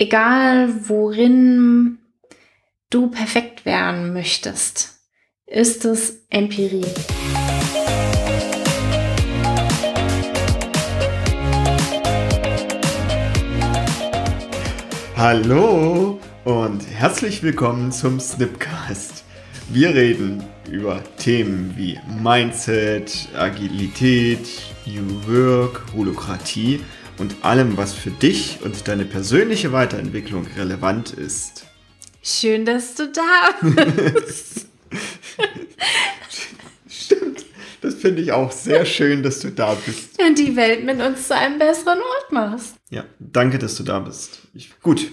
egal worin du perfekt werden möchtest, ist es Empirie. Hallo und herzlich willkommen zum Snipcast. Wir reden über Themen wie Mindset, Agilität, New Work, Holokratie und allem, was für dich und deine persönliche Weiterentwicklung relevant ist. Schön, dass du da bist. Stimmt. Das finde ich auch sehr schön, dass du da bist. Und die Welt mit uns zu einem besseren Ort machst. Ja, danke, dass du da bist. Ich, gut,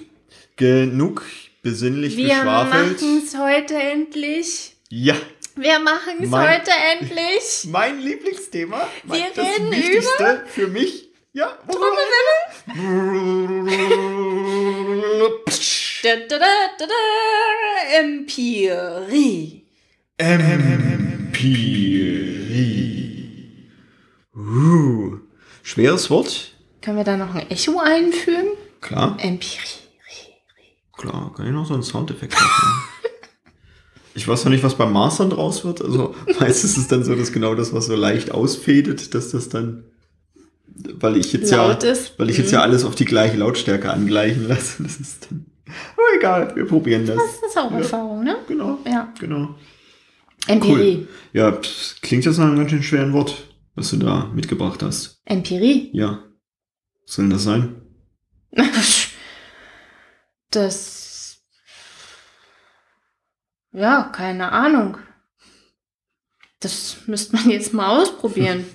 genug besinnlich Wir geschwafelt. machen es heute endlich. Ja, Wir machen es heute endlich. mein Lieblingsthema. Mein, Wir das reden Wichtigste für mich. Ja, Da, da, da, da, da. Empirie. Empirie. Uh, schweres Wort. Können wir da noch ein Echo einfügen? Klar, Empirie. klar. Kann ich noch so einen Soundeffekt machen? Ich weiß noch nicht, was beim Mastern draus wird. Also meistens ist es dann so, dass genau das, was so leicht ausfädet, dass das dann, weil ich jetzt Laut ja, ist. weil ich jetzt Mhm. ja alles auf die gleiche Lautstärke angleichen lasse. Das ist dann, aber egal, wir probieren das. Das ist auch Ja. Erfahrung, ne? Genau, Ja. genau. Empirie. Ja, das klingt jetzt nach einem ganz schön schweren Wort, was du da mitgebracht hast. Empirie. Ja. Was soll denn das sein? Das. Ja, keine Ahnung. Das müsste man jetzt mal ausprobieren.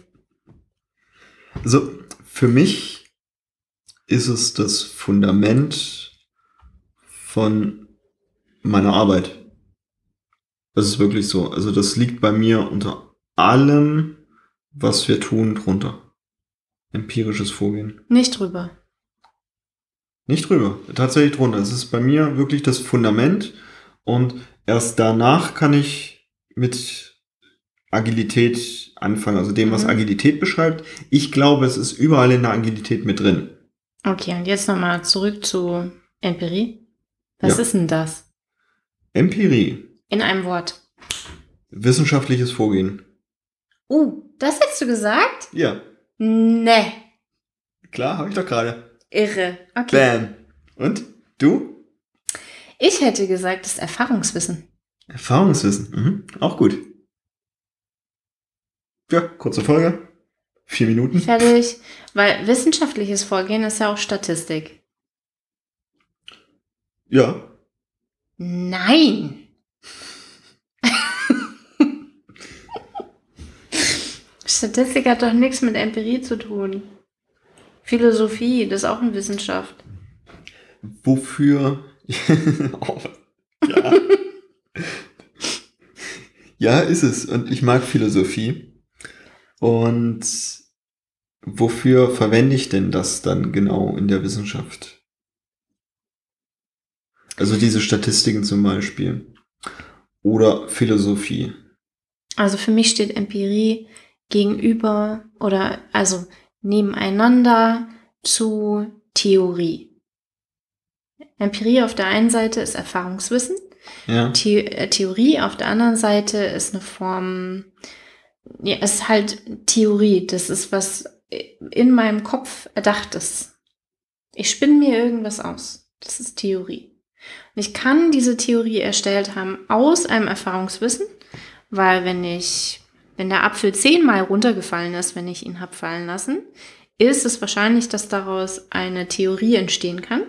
Also, für mich ist es das Fundament von meiner Arbeit. Das ist wirklich so. Also, das liegt bei mir unter allem, was wir tun, drunter. Empirisches Vorgehen. Nicht drüber. Nicht drüber, tatsächlich drunter. Es ist bei mir wirklich das Fundament und erst danach kann ich mit Agilität anfangen, also dem, was Mhm. Agilität beschreibt. Ich glaube, es ist überall in der Agilität mit drin. Okay, und jetzt nochmal zurück zu Empirie. Was Ja. ist denn das? Empirie, In einem Wort. wissenschaftliches Vorgehen. Uh, das hättest du gesagt? Ja, Ne. klar, habe ich doch gerade. Irre. Okay. Bam. Und du? Ich hätte gesagt, das ist Erfahrungswissen. Erfahrungswissen. Mhm. Auch gut. Ja, kurze Folge. Vier Minuten. Fertig. Weil wissenschaftliches Vorgehen ist ja auch Statistik. Ja. Nein. Statistik hat doch nichts mit Empirie zu tun. Philosophie, das ist auch eine Wissenschaft. Wofür? oh, ja. ja, ist es. Und ich mag Philosophie. Und wofür verwende ich denn das dann genau in der Wissenschaft? Also diese Statistiken zum Beispiel. Oder Philosophie. Also für mich steht Empirie gegenüber oder also nebeneinander zu Theorie. Empirie auf der einen Seite ist Erfahrungswissen, Ja. The äh, Theorie auf der anderen Seite ist eine Form, ja, es ist halt Theorie. Das ist was in meinem Kopf erdachtes. Ich spinne mir irgendwas aus. Das ist Theorie. Und ich kann diese Theorie erstellt haben aus einem Erfahrungswissen, weil wenn ich, wenn der Apfel zehnmal runtergefallen ist, wenn ich ihn hab fallen lassen, ist es wahrscheinlich, dass daraus eine Theorie entstehen kann.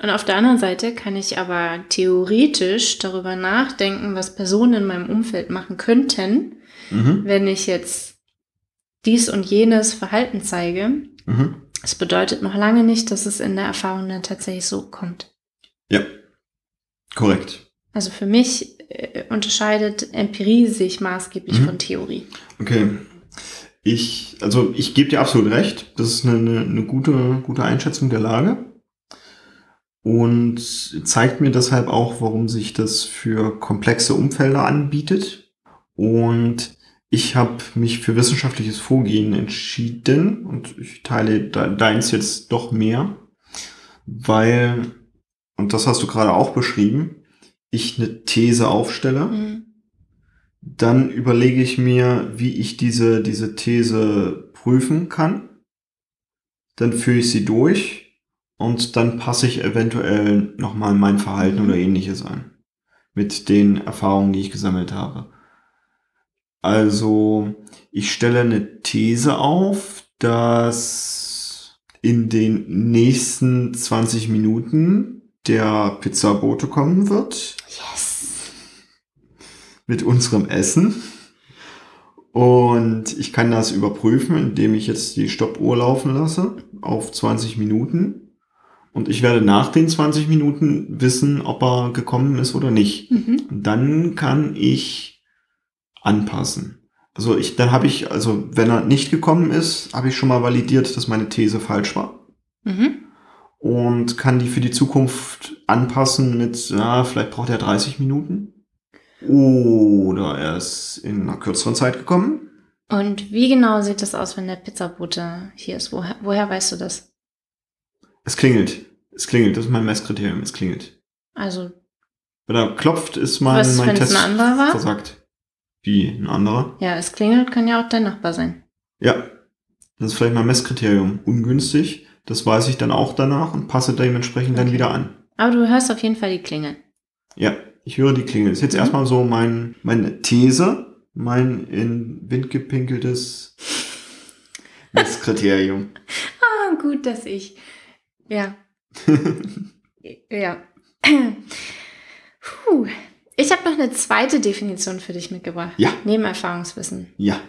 Und auf der anderen Seite kann ich aber theoretisch darüber nachdenken, was Personen in meinem Umfeld machen könnten, Mhm. wenn ich jetzt dies und jenes Verhalten zeige. Mhm. Das bedeutet noch lange nicht, dass es in der Erfahrung dann tatsächlich so kommt. Ja. Korrekt. Also für mich äh, unterscheidet Empirie sich maßgeblich Mhm. von Theorie. Okay. Ich, also ich gebe dir absolut recht. Das ist eine, eine, eine gute, gute Einschätzung der Lage. Und zeigt mir deshalb auch, warum sich das für komplexe Umfelder anbietet. Und ich habe mich für wissenschaftliches Vorgehen entschieden und ich teile de- deins jetzt doch mehr. weil, und das hast du gerade auch beschrieben, ich eine These aufstelle. Mhm. Dann überlege ich mir, wie ich diese, diese These prüfen kann. Dann führe ich sie durch und dann passe ich eventuell nochmal mein Verhalten Mhm. oder ähnliches an. Mit den Erfahrungen, die ich gesammelt habe. Also, ich stelle eine These auf, dass in den nächsten 20 Minuten der Pizzabote kommen wird Yes. mit unserem Essen. Und ich kann das überprüfen, indem ich jetzt die Stoppuhr laufen lasse auf 20 Minuten. Und ich werde nach den 20 Minuten wissen, ob er gekommen ist oder nicht. Mhm. Dann kann ich anpassen. Also ich, dann habe ich, also wenn er nicht gekommen ist, habe ich schon mal validiert, dass meine These falsch war. Mhm. Und kann die für die Zukunft anpassen mit, ja, vielleicht braucht er 30 Minuten. Oder er ist in einer kürzeren Zeit gekommen. Und wie genau sieht das aus, wenn der Pizzabote hier ist? Woher, woher weißt du das? Es klingelt. Es klingelt. Das ist mein Messkriterium. Es klingelt. Also, Wenn er klopft, ist mein, Was, mein Test versagt. Wie ein anderer? ja, es klingelt, kann ja auch dein Nachbar sein. Ja. Das ist vielleicht mein Messkriterium. Ungünstig. Das weiß ich dann auch danach und passe dementsprechend dann Okay. wieder an. Aber du hörst auf jeden Fall die Klingel. Ja, ich höre die Klingel. Das ist jetzt Mhm. erstmal so mein, meine These, mein in Wind gepinkeltes Messkriterium. Ah, gut, dass ich. Ja. ja. Puh. Ich habe noch eine zweite Definition für dich mitgebracht. Ja. Neben Erfahrungswissen. ja.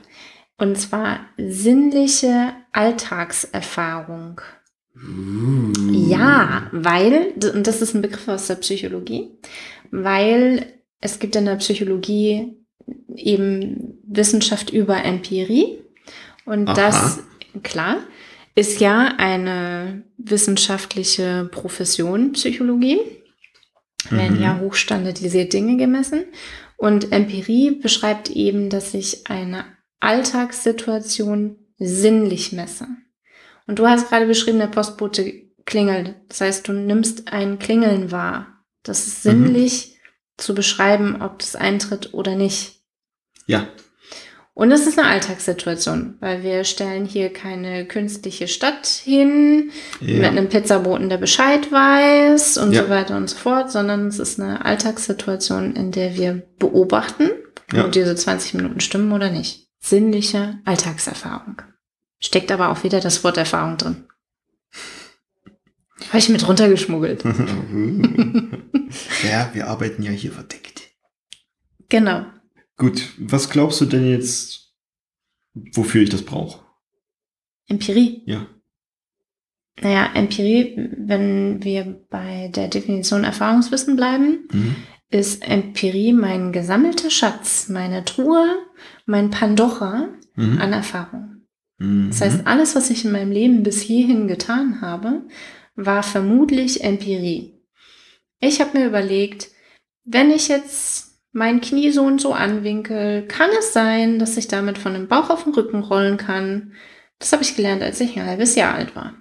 Und zwar sinnliche Alltagserfahrung. Ja, weil, und das ist ein Begriff aus der Psychologie, weil es gibt in der Psychologie eben Wissenschaft über Empirie. Und Aha. das, klar, ist ja eine wissenschaftliche Profession, Psychologie. Werden Mhm. ja hochstandardisiert Dinge gemessen. Und Empirie beschreibt eben, dass ich eine Alltagssituation sinnlich messe. Und du hast gerade beschrieben, der Postbote klingelt. Das heißt, du nimmst ein Klingeln wahr. Das ist Mhm. sinnlich zu beschreiben, ob das eintritt oder nicht. Ja. Und es ist eine Alltagssituation, weil wir stellen hier keine künstliche Stadt hin mit Ja. einem Pizzaboten, der Bescheid weiß und Ja. so weiter und so fort, sondern es ist eine Alltagssituation, in der wir beobachten, Ja. ob diese 20 Minuten stimmen oder nicht. Sinnliche Alltagserfahrung. Steckt aber auch wieder das Wort Erfahrung drin. Habe ich mit runtergeschmuggelt. ja, wir arbeiten ja hier verdeckt. Genau. Gut, was glaubst du denn jetzt, wofür ich das brauche? Empirie. Ja. Naja, Empirie, wenn wir bei der Definition Erfahrungswissen bleiben, Mhm. ist Empirie mein gesammelter Schatz, meine Truhe, mein Pandora Mhm. an Erfahrung. Mhm. Das heißt, alles, was ich in meinem Leben bis hierhin getan habe, war vermutlich Empirie. Ich habe mir überlegt, wenn ich jetzt mein Knie so und so anwinkel, kann es sein, dass ich damit von dem Bauch auf den Rücken rollen kann. Das habe ich gelernt, als ich ein halbes Jahr alt war.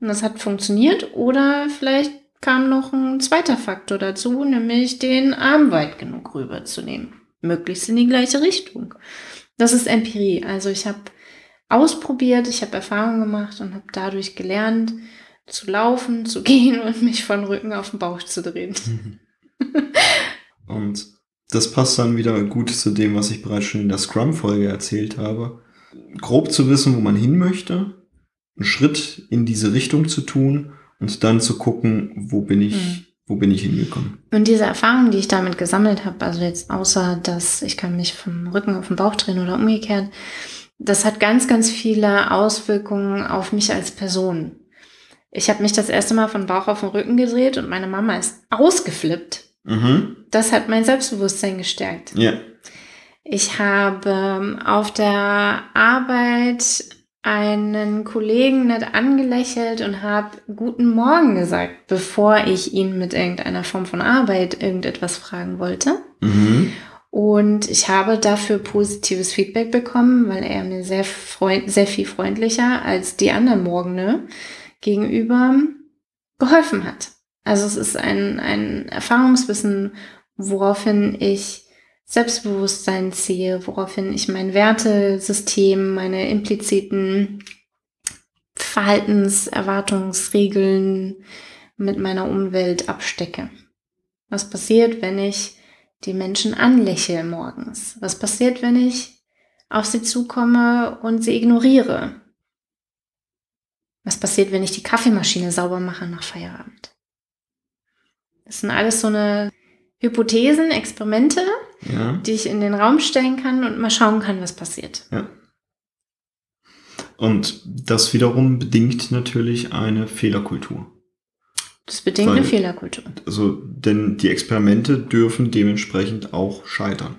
Und das hat funktioniert oder vielleicht kam noch ein zweiter Faktor dazu, nämlich den Arm weit genug rüberzunehmen. Möglichst in die gleiche Richtung. Das ist Empirie. Also ich habe ausprobiert, ich habe Erfahrungen gemacht und habe dadurch gelernt, zu laufen, zu gehen und mich von Rücken auf den Bauch zu drehen. Und das passt dann wieder gut zu dem, was ich bereits schon in der Scrum-Folge erzählt habe. Grob zu wissen, wo man hin möchte, einen Schritt in diese Richtung zu tun und dann zu gucken, wo bin ich, Mhm. wo bin ich hingekommen. Und diese Erfahrungen, die ich damit gesammelt habe, also jetzt außer, dass ich kann mich vom Rücken auf den Bauch drehen oder umgekehrt, das hat ganz, ganz viele Auswirkungen auf mich als Person. Ich habe mich das erste Mal von Bauch auf den Rücken gedreht und meine Mama ist ausgeflippt. Mhm. Das hat mein Selbstbewusstsein gestärkt. Ja. Ich habe ähm, auf der Arbeit einen Kollegen nett angelächelt und habe guten Morgen gesagt, bevor ich ihn mit irgendeiner Form von Arbeit irgendetwas fragen wollte. Mhm. Und ich habe dafür positives Feedback bekommen, weil er mir sehr, freund sehr viel freundlicher als die anderen Morgene gegenüber geholfen hat. Also es ist ein, ein Erfahrungswissen, woraufhin ich Selbstbewusstsein ziehe, woraufhin ich mein Wertesystem, meine impliziten Verhaltenserwartungsregeln mit meiner Umwelt abstecke. Was passiert, wenn ich die Menschen anlächle morgens? Was passiert, wenn ich auf sie zukomme und sie ignoriere? Was passiert, wenn ich die Kaffeemaschine sauber mache nach Feierabend? Das sind alles so eine Hypothesen, Experimente, Ja. die ich in den Raum stellen kann und mal schauen kann, was passiert. Ja. Und das wiederum bedingt natürlich eine Fehlerkultur. Das bedingt Weil- eine Fehlerkultur. Also, denn die Experimente dürfen dementsprechend auch scheitern.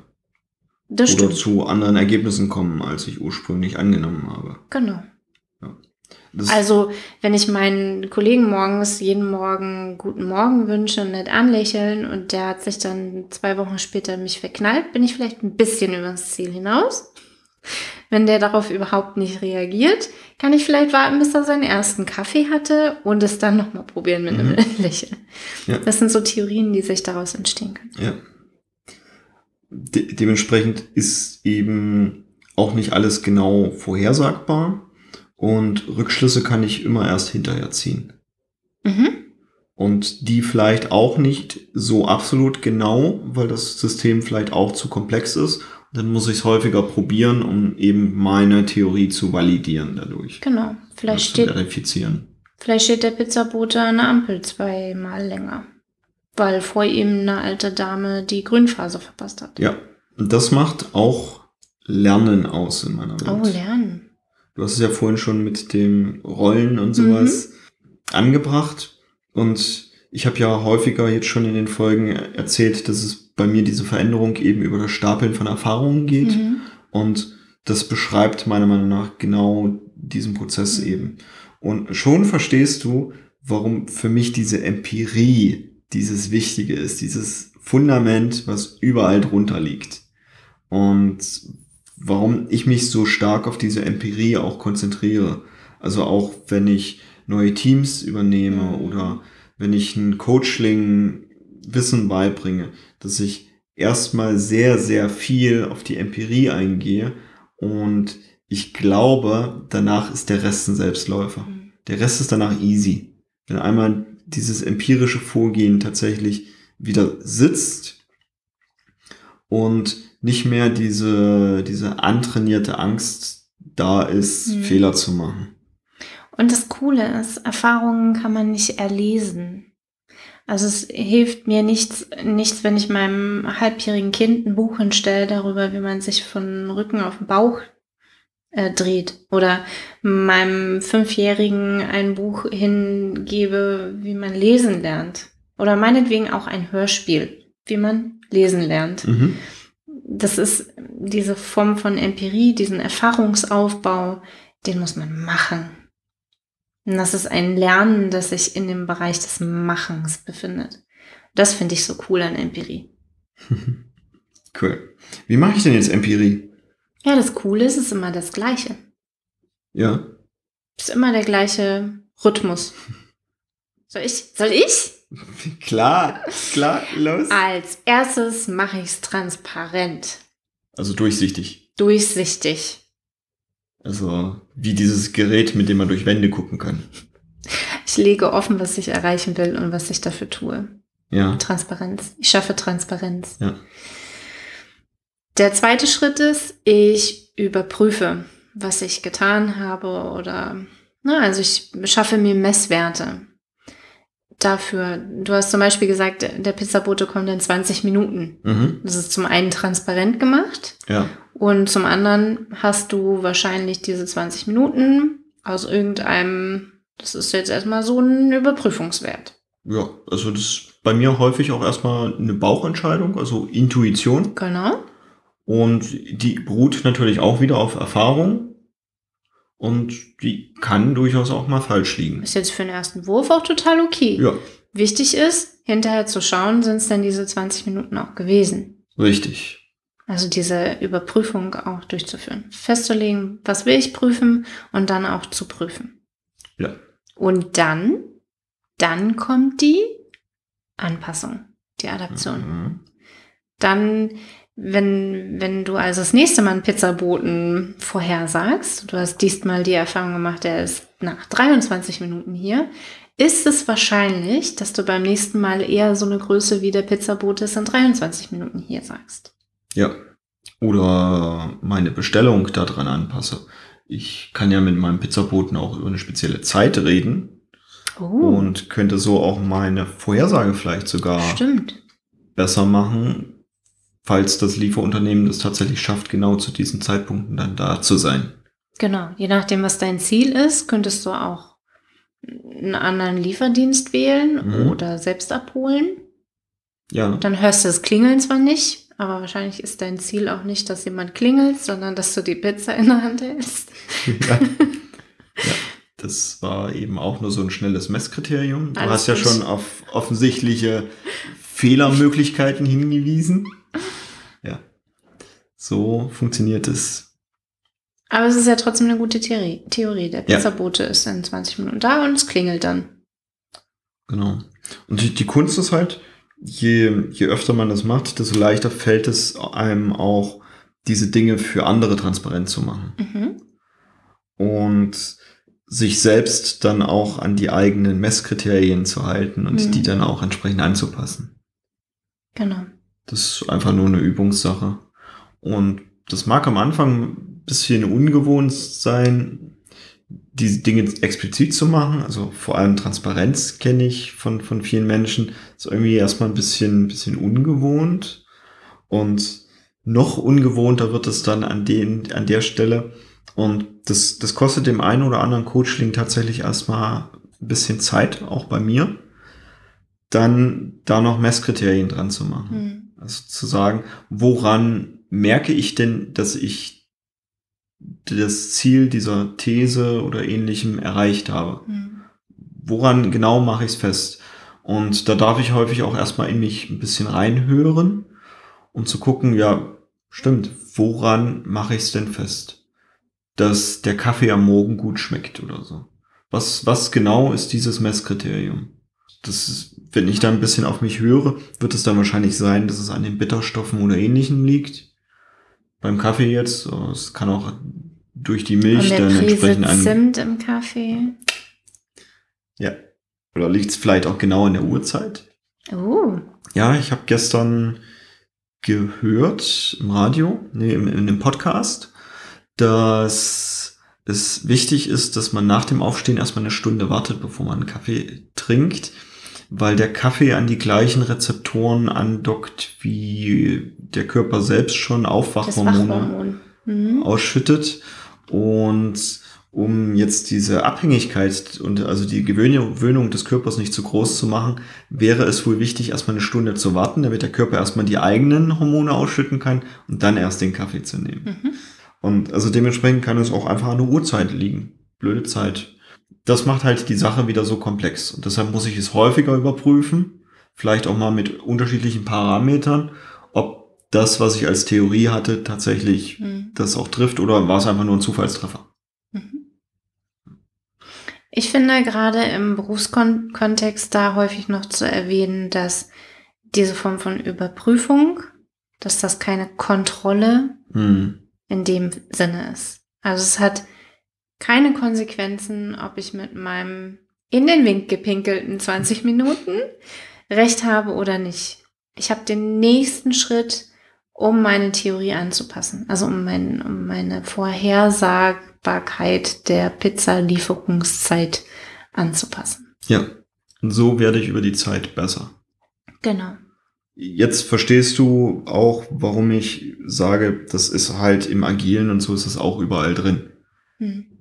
Das oder stimmt. zu anderen Ergebnissen kommen, als ich ursprünglich angenommen habe. Genau. Das, Also, wenn ich meinen Kollegen morgens jeden Morgen guten Morgen wünsche und nett anlächeln und der hat sich dann zwei Wochen später mich verknallt, bin ich vielleicht ein bisschen übers Ziel hinaus. Wenn der darauf überhaupt nicht reagiert, kann ich vielleicht warten, bis er seinen ersten Kaffee hatte und es dann nochmal probieren mit einem Mhm. Lächeln. Ja. Das sind so Theorien, die sich daraus entstehen können. ja. De dementsprechend ist eben auch nicht alles genau vorhersagbar und Rückschlüsse kann ich immer erst hinterher ziehen. Mhm. Und die vielleicht auch nicht so absolut genau, weil das System vielleicht auch zu komplex ist. Dann muss ich es häufiger probieren, um eben meine Theorie zu validieren dadurch. Genau. Vielleicht steht, verifizieren. vielleicht steht der Pizzabote an der Ampel zweimal länger. Weil vor ihm eine alte Dame die Grünphase verpasst hat. Ja, und das macht auch Lernen aus in meiner Welt. Oh, lernen. Du hast es ja vorhin schon mit dem Rollen und sowas angebracht. Und ich habe ja häufiger jetzt schon in den Folgen erzählt, dass es bei mir diese Veränderung eben über das Stapeln von Erfahrungen geht. Mhm. Und das beschreibt meiner Meinung nach genau diesen Prozess Mhm. eben. Und schon verstehst du, warum für mich diese Empirie dieses Wichtige ist, dieses Fundament, was überall drunter liegt. Und warum ich mich so stark auf diese Empirie auch konzentriere. Also auch wenn ich neue Teams übernehme Mhm. oder wenn ich ein Coachling Wissen beibringe, dass ich erstmal sehr, sehr viel auf die Empirie eingehe und ich glaube, danach ist der Rest ein Selbstläufer. Mhm. Der Rest ist danach easy. Wenn einmal dieses empirische Vorgehen tatsächlich wieder sitzt und nicht mehr diese, diese antrainierte Angst da ist, Mhm. Fehler zu machen. Und das Coole ist, Erfahrungen kann man nicht erlesen. Also es hilft mir nichts, nichts, wenn ich meinem halbjährigen Kind ein Buch hinstelle darüber, wie man sich von Rücken auf den Bauch äh, dreht. Oder meinem Fünfjährigen ein Buch hingebe, wie man lesen lernt. Oder meinetwegen auch ein Hörspiel, wie man lesen lernt. Mhm. Das ist diese Form von Empirie, diesen Erfahrungsaufbau, den muss man machen. Und das ist ein Lernen, das sich in dem Bereich des Machens befindet. Das finde ich so cool an Empirie. Cool. Wie mache ich denn jetzt Empirie? Ja, das Coole ist, es ist immer das Gleiche. Ja. Es ist immer der gleiche Rhythmus. Soll ich? Soll ich? Klar, klar, los. Als erstes mache ich es transparent, Also durchsichtig. durchsichtig. Also wie dieses Gerät, mit dem man durch Wände gucken kann. Ich lege offen, was ich erreichen will und was ich dafür tue. Ja. Transparenz. Ich schaffe Transparenz. Ja. Der zweite Schritt ist, ich überprüfe, was ich getan habe oder, na, also ich schaffe mir Messwerte dafür. Du hast zum Beispiel gesagt, der Pizzabote kommt in 20 Minuten. Mhm. Das ist zum einen transparent gemacht Ja. und zum anderen hast du wahrscheinlich diese 20 Minuten aus irgendeinem, das ist jetzt erstmal so ein Überprüfungswert. Ja, also das ist bei mir häufig auch erstmal eine Bauchentscheidung, also Intuition. Genau. Und die beruht natürlich auch wieder auf Erfahrung. Und die kann durchaus auch mal falsch liegen. Ist jetzt für den ersten Wurf auch total okay. Ja, Wichtig ist, hinterher zu schauen, sind es denn diese 20 Minuten auch gewesen. richtig. Also diese Überprüfung auch durchzuführen. Festzulegen, was will ich prüfen und dann auch zu prüfen. Ja. Und dann Dann kommt die Anpassung, die Adaption. Mhm. Dann, wenn, wenn du also das nächste Mal einen Pizzaboten vorhersagst, du hast diesmal die Erfahrung gemacht, der ist nach 23 Minuten hier, ist es wahrscheinlich, dass du beim nächsten Mal eher so eine Größe wie der Pizzabote ist in 23 Minuten hier sagst. Ja. Oder meine Bestellung daran anpasse. Ich kann ja mit meinem Pizzaboten auch über eine spezielle Zeit reden Oh, und könnte so auch meine Vorhersage vielleicht sogar stimmt. besser machen, falls das Lieferunternehmen das tatsächlich schafft, genau zu diesen Zeitpunkten dann da zu sein. Genau, je nachdem, was dein Ziel ist, könntest du auch einen anderen Lieferdienst wählen Mhm. oder selbst abholen. Ja, Dann hörst du das Klingeln zwar nicht, aber wahrscheinlich ist dein Ziel auch nicht, dass jemand klingelt, sondern dass du die Pizza in der Hand hältst. ja. ja. Das war eben auch nur so ein schnelles Messkriterium. Du Alles hast ja gut. schon auf offensichtliche Fehlermöglichkeiten hingewiesen. Ja. So funktioniert es. Aber es ist ja trotzdem eine gute Theorie. Theorie. Der Ja. Pizzabote ist in 20 Minuten da und es klingelt dann. Genau. Und die, die Kunst ist halt, je, je öfter man das macht, desto leichter fällt es einem auch, diese Dinge für andere transparent zu machen. Mhm. Und sich selbst dann auch an die eigenen Messkriterien zu halten und Mhm. die dann auch entsprechend anzupassen. Genau. Das ist einfach nur eine Übungssache. Und das mag am Anfang ein bisschen ungewohnt sein, diese Dinge explizit zu machen. Also vor allem Transparenz kenne ich von, von vielen Menschen. Ist irgendwie erstmal ein bisschen, bisschen ungewohnt. Und noch ungewohnter wird es dann an, den, an der Stelle. Und das, das kostet dem einen oder anderen Coachling tatsächlich erstmal ein bisschen Zeit, auch bei mir. Dann da noch Messkriterien dran zu machen. Mhm. Also zu sagen, woran merke ich denn, dass ich das Ziel dieser These oder ähnlichem erreicht habe? Mhm. Woran genau mache ich es fest? Und da darf ich häufig auch erstmal in mich ein bisschen reinhören, um zu gucken, ja, stimmt, woran mache ich es denn fest? Dass der Kaffee am Morgen gut schmeckt oder so. Was, was genau ist dieses Messkriterium? Das ist, wenn ich da ein bisschen auf mich höre, wird es dann wahrscheinlich sein, dass es an den Bitterstoffen oder ähnlichem liegt. Beim Kaffee jetzt, es kann auch durch die Milch dann entsprechend an. Zimt im Kaffee. Ja. Oder liegt es vielleicht auch genau in der Uhrzeit? Oh. Ja, ich habe gestern gehört im Radio, nee, im, in einem Podcast, dass es wichtig ist, dass man nach dem Aufstehen erstmal eine Stunde wartet, bevor man einen Kaffee trinkt, weil der Kaffee an die gleichen Rezeptoren andockt, wie der Körper selbst schon Aufwachhormone Wachhormon. Mhm. ausschüttet. Und um jetzt diese Abhängigkeit und also die Gewöhnung Gewöhnung des Körpers nicht zu groß zu machen, wäre es wohl wichtig, erstmal eine Stunde zu warten, damit der Körper erstmal die eigenen Hormone ausschütten kann und dann erst den Kaffee zu nehmen. Mhm. Und also dementsprechend kann es auch einfach an der Uhrzeit liegen. Blöde Zeit. Das macht halt die Sache wieder so komplex. Und deshalb muss ich es häufiger überprüfen. Vielleicht auch mal mit unterschiedlichen Parametern, ob das, was ich als Theorie hatte, tatsächlich Mhm. das auch trifft oder war es einfach nur ein Zufallstreffer? Mhm. Ich finde gerade im Berufskontext da häufig noch zu erwähnen, dass diese Form von Überprüfung, dass das keine Kontrolle Hm. in dem Sinne ist. Also es hat keine Konsequenzen, ob ich mit meinem in den Wink gepinkelten 20 Minuten recht habe oder nicht. Ich habe den nächsten Schritt, um meine Theorie anzupassen. Also um, mein, um meine Vorhersagbarkeit der Pizzalieferungszeit anzupassen. Ja. Und so werde ich über die Zeit besser. Genau. Jetzt verstehst du auch, warum ich sage, das ist halt im Agilen und so ist es auch überall drin. Hm.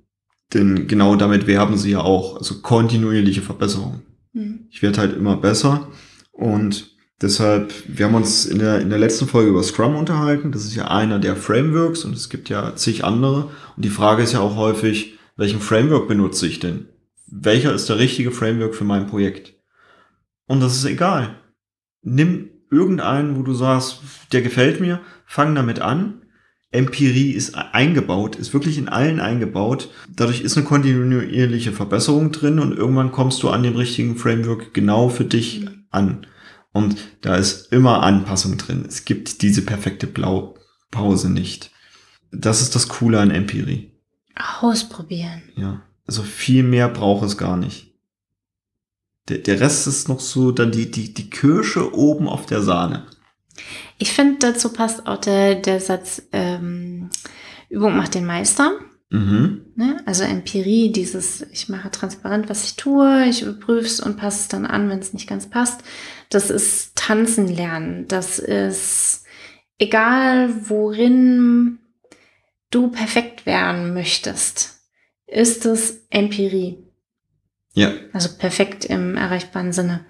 Denn genau damit werben sie ja auch, also kontinuierliche Verbesserung. Hm. Ich werde halt immer besser und deshalb, wir haben uns in der, in der letzten Folge über Scrum unterhalten. Das ist ja einer der Frameworks und es gibt ja zig andere. Und die Frage ist ja auch häufig, welchen Framework benutze ich denn? Welcher ist der richtige Framework für mein Projekt? Und das ist egal. Nimm irgendeinen, wo du sagst, der gefällt mir, fang damit an, Empirie ist eingebaut, ist wirklich in allen eingebaut. Dadurch ist eine kontinuierliche Verbesserung drin und irgendwann kommst du an dem richtigen Framework genau für dich mhm. an. Und da ist immer Anpassung drin. Es gibt diese perfekte Blaupause nicht. Das ist das Coole an Empirie. Ausprobieren. Ja. Also viel mehr braucht es gar nicht. Der, der Rest ist noch so dann die, die, die Kirsche oben auf der Sahne. Ich finde, dazu passt auch der, der Satz, ähm, Übung macht den Meister. Mhm. Ne? Also Empirie, dieses, ich mache transparent, was ich tue, ich überprüfe es und passe es dann an, wenn es nicht ganz passt. Das ist Tanzen lernen. Das ist egal, worin du perfekt werden möchtest, ist es Empirie. Ja. Also perfekt im erreichbaren Sinne.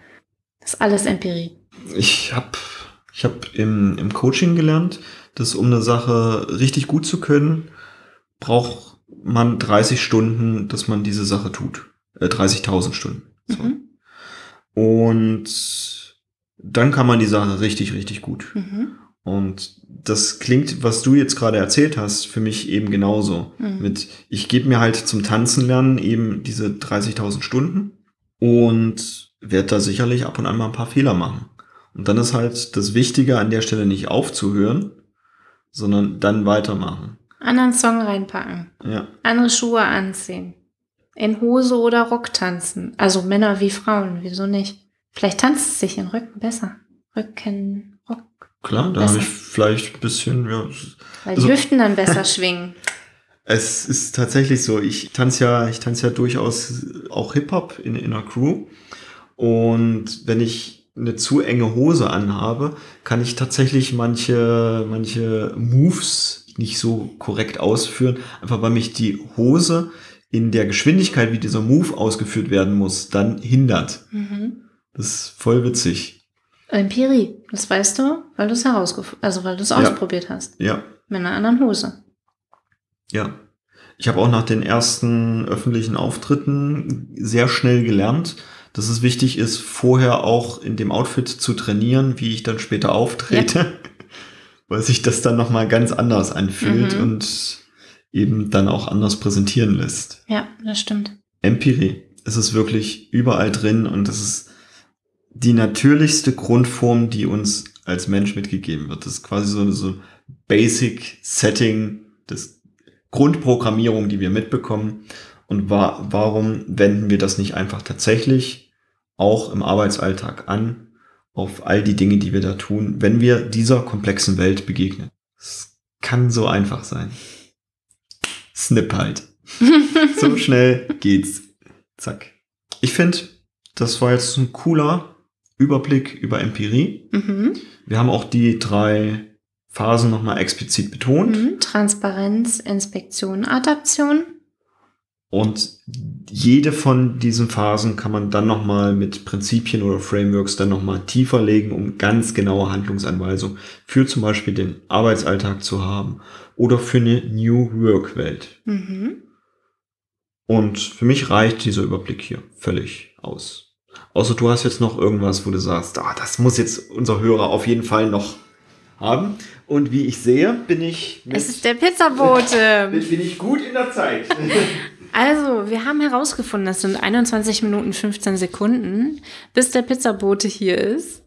Das ist alles Empirie. Ich habe ich hab im, im Coaching gelernt, dass um eine Sache richtig gut zu können, braucht man 30 Stunden, dass man diese Sache tut. Äh, 30.000 Stunden. Mhm. Und dann kann man die Sache richtig, richtig gut. Mhm. Und das klingt, was du jetzt gerade erzählt hast, für mich eben genauso. Mhm. Mit, ich gebe mir halt zum Tanzen lernen eben diese 30.000 Stunden und werde da sicherlich ab und an mal ein paar Fehler machen. Und dann ist halt das Wichtige an der Stelle nicht aufzuhören, sondern dann weitermachen. Anderen Song reinpacken. Ja. Andere Schuhe anziehen. In Hose oder Rock tanzen. Also Männer wie Frauen, wieso nicht? Vielleicht tanzt es sich in Rücken besser. Rücken, Rock. Klar, da habe ich vielleicht ein bisschen, ja. Weil die also, Hüften dann besser schwingen. Es ist tatsächlich so, ich tanze ja, ich tanze ja durchaus auch Hip-Hop in, in einer Crew. Und wenn ich eine zu enge Hose anhabe, kann ich tatsächlich manche, manche Moves nicht so korrekt ausführen, einfach weil mich die Hose in der Geschwindigkeit, wie dieser Move ausgeführt werden muss, dann hindert. Mhm. Das ist voll witzig. Empirie, das weißt du, weil du es herausgefunden, also weil du es ja. ausprobiert hast. Ja. Mit einer anderen Hose. Ja. Ich habe auch nach den ersten öffentlichen Auftritten sehr schnell gelernt, dass es wichtig ist, vorher auch in dem Outfit zu trainieren, wie ich dann später auftrete. Ja. weil sich das dann nochmal ganz anders anfühlt mhm. und eben dann auch anders präsentieren lässt. Ja, das stimmt. Empirie. Es ist wirklich überall drin und es ist die natürlichste Grundform, die uns als Mensch mitgegeben wird. Das ist quasi so, so Basic Setting, das Grundprogrammierung, die wir mitbekommen. Und wa warum wenden wir das nicht einfach tatsächlich auch im Arbeitsalltag an auf all die Dinge, die wir da tun, wenn wir dieser komplexen Welt begegnen. Es kann so einfach sein. Snip halt. so schnell geht's. Zack. Ich finde, das war jetzt ein cooler Überblick über Empirie. Mhm. Wir haben auch die drei Phasen nochmal explizit betont. Mhm. Transparenz, Inspektion, Adaption. Und jede von diesen Phasen kann man dann nochmal mit Prinzipien oder Frameworks dann nochmal tiefer legen, um ganz genaue Handlungsanweisungen für zum Beispiel den Arbeitsalltag zu haben oder für eine New Work Welt. Mhm. Und für mich reicht dieser Überblick hier völlig aus. Außer du hast jetzt noch irgendwas, wo du sagst, ah, das muss jetzt unser Hörer auf jeden Fall noch haben. Und wie ich sehe, bin ich. Mit, es ist der Pizzabote. bin ich gut in der Zeit. Also, wir haben herausgefunden, das sind 21 Minuten 15 Sekunden, bis der Pizzabote hier ist.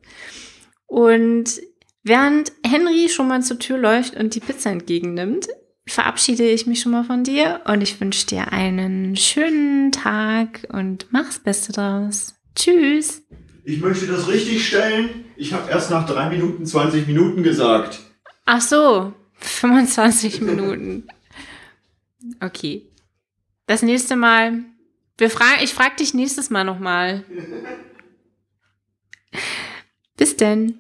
Und während Henry schon mal zur Tür läuft und die Pizza entgegennimmt, verabschiede ich mich schon mal von dir und ich wünsche dir einen schönen Tag und mach's Beste draus. Tschüss. Ich möchte das richtig stellen. Ich habe erst nach 3 Minuten 20 Minuten gesagt. Ach so, 25 Minuten. Okay. Das nächste Mal. Wir fragen, ich frage dich nächstes Mal nochmal. Bis denn.